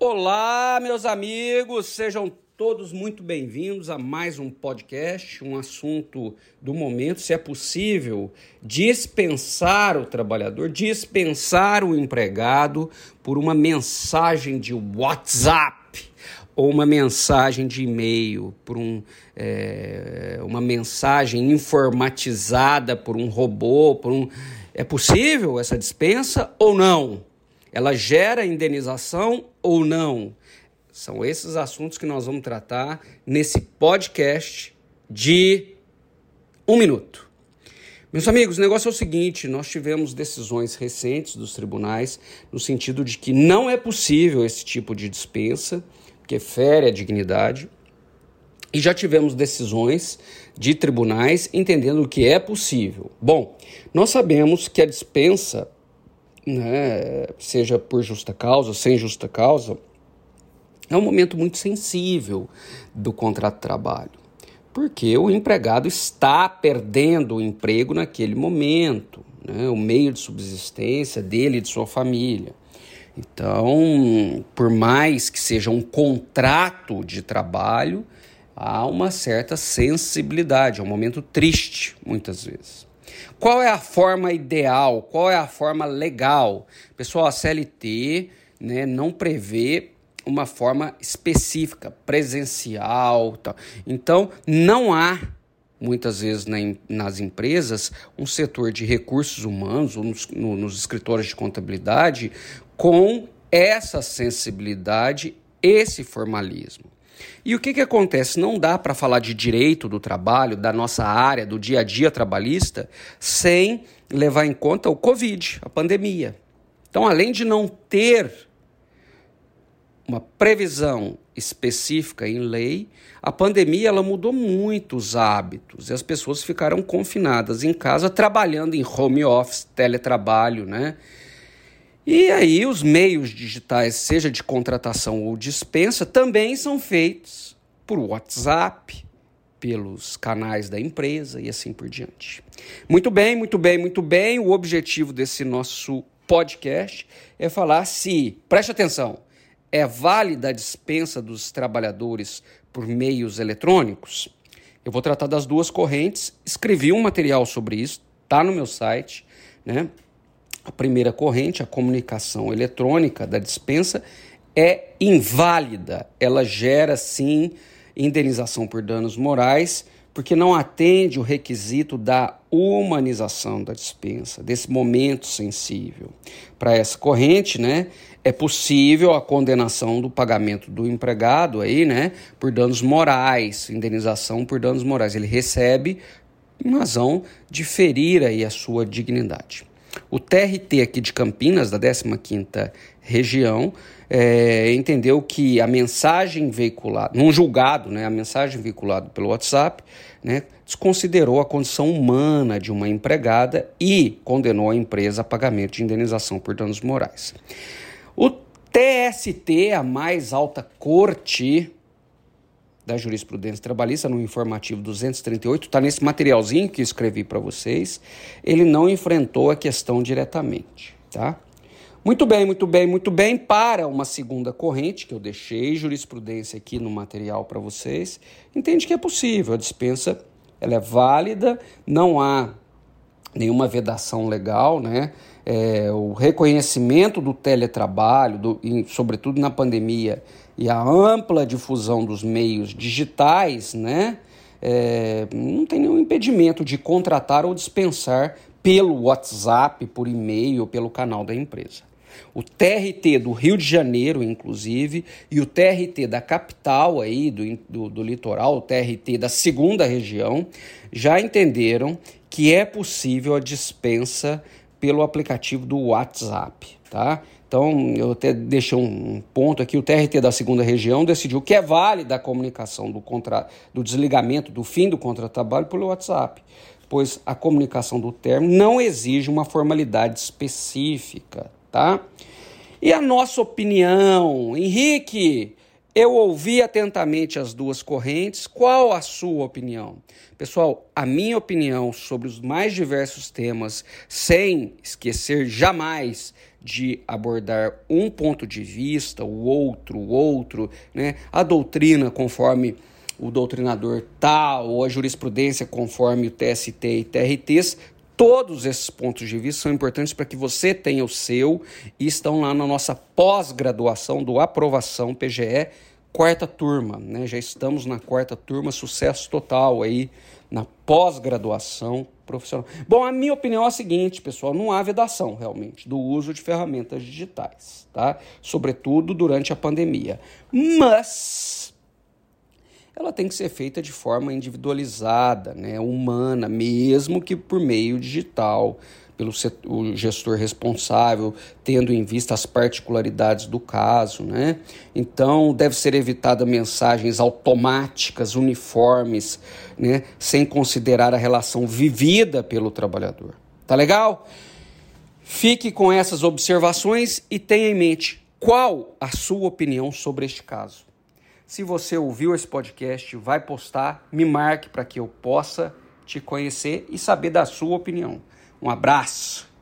Olá, meus amigos, sejam todos muito bem-vindos a mais um podcast, um assunto do momento, se é possível, dispensar o trabalhador, dispensar o empregado por uma mensagem de WhatsApp ou uma mensagem de e-mail, por um, é, uma mensagem informatizada por um robô, por um. É possível essa dispensa ou não? Ela gera indenização ou não? São esses assuntos que nós vamos tratar nesse podcast de um minuto. Meus amigos, o negócio é o seguinte: nós tivemos decisões recentes dos tribunais no sentido de que não é possível esse tipo de dispensa, que fere a dignidade, e já tivemos decisões de tribunais entendendo que é possível. Bom, nós sabemos que a dispensa né, seja por justa causa, sem justa causa, é um momento muito sensível do contrato de trabalho, porque o empregado está perdendo o emprego naquele momento, né, o meio de subsistência dele e de sua família. Então, por mais que seja um contrato de trabalho, há uma certa sensibilidade, é um momento triste, muitas vezes. Qual é a forma ideal? Qual é a forma legal? Pessoal, a CLT né, não prevê uma forma específica, presencial. Então, não há, muitas vezes na, nas empresas, um setor de recursos humanos, ou nos, no, nos escritórios de contabilidade, com essa sensibilidade, esse formalismo. E o que, que acontece? Não dá para falar de direito do trabalho, da nossa área, do dia a dia trabalhista, sem levar em conta o Covid, a pandemia. Então, além de não ter uma previsão específica em lei, a pandemia ela mudou muito os hábitos e as pessoas ficaram confinadas em casa, trabalhando em home office, teletrabalho, né? E aí os meios digitais, seja de contratação ou dispensa, também são feitos por WhatsApp, pelos canais da empresa e assim por diante. Muito bem, muito bem, muito bem. O objetivo desse nosso podcast é falar se, preste atenção, é válida a dispensa dos trabalhadores por meios eletrônicos? Eu vou tratar das duas correntes, escrevi um material sobre isso, está no meu site, né? A primeira corrente, a comunicação eletrônica da dispensa, é inválida. Ela gera, sim, indenização por danos morais, porque não atende o requisito da humanização da dispensa, desse momento sensível. Para essa corrente, né, é possível a condenação do pagamento do empregado aí, né, por danos morais, indenização por danos morais. Ele recebe em razão de ferir aí a sua dignidade. O TRT aqui de Campinas, da 15ª região, é, entendeu que a mensagem veiculada, num julgado, né, a mensagem veiculada pelo WhatsApp, né, desconsiderou a condição humana de uma empregada e condenou a empresa a pagamento de indenização por danos morais. O TST, a mais alta corte da jurisprudência trabalhista no informativo 238, está nesse materialzinho que escrevi para vocês. Ele não enfrentou a questão diretamente, tá? Muito bem, muito bem, muito bem. Para uma segunda corrente, que eu deixei jurisprudência aqui no material para vocês, entende que é possível. A dispensa ela é válida, não há nenhuma vedação legal, né? É, o reconhecimento do teletrabalho, do, sobretudo na pandemia, e a ampla difusão dos meios digitais, né, é, não tem nenhum impedimento de contratar ou dispensar pelo WhatsApp, por e-mail, pelo canal da empresa. O TRT do Rio de Janeiro, inclusive, e o TRT da capital aí, do, do, do litoral, o TRT da segunda região, já entenderam que é possível a dispensa pelo aplicativo do WhatsApp, tá? Então, eu até deixei um ponto aqui, o TRT da segunda região decidiu que é válida a comunicação do, contra, do desligamento, do fim do contrato-trabalho pelo WhatsApp, pois a comunicação do termo não exige uma formalidade específica, tá? E a nossa opinião, Henrique, eu ouvi atentamente as duas correntes. Qual a sua opinião? Pessoal, a minha opinião sobre os mais diversos temas, sem esquecer jamais de abordar um ponto de vista, o outro, o outro, né? A doutrina conforme o doutrinador tal, ou a jurisprudência conforme o TST e TRTs, todos esses pontos de vista são importantes para que você tenha o seu e estão lá na nossa pós-graduação do aprovação PGE quarta turma, né? Já estamos na quarta turma, sucesso total aí na pós-graduação profissional. Bom, a minha opinião é a seguinte, pessoal, não há vedação realmente do uso de ferramentas digitais, tá? Sobretudo durante a pandemia. Mas ela tem que ser feita de forma individualizada, né, humana, mesmo que por meio digital pelo setor, gestor responsável, tendo em vista as particularidades do caso, né? Então, deve ser evitada mensagens automáticas, uniformes, né, sem considerar a relação vivida pelo trabalhador. Tá legal? Fique com essas observações e tenha em mente qual a sua opinião sobre este caso. Se você ouviu esse podcast, vai postar, me marque para que eu possa te conhecer e saber da sua opinião. Um abraço.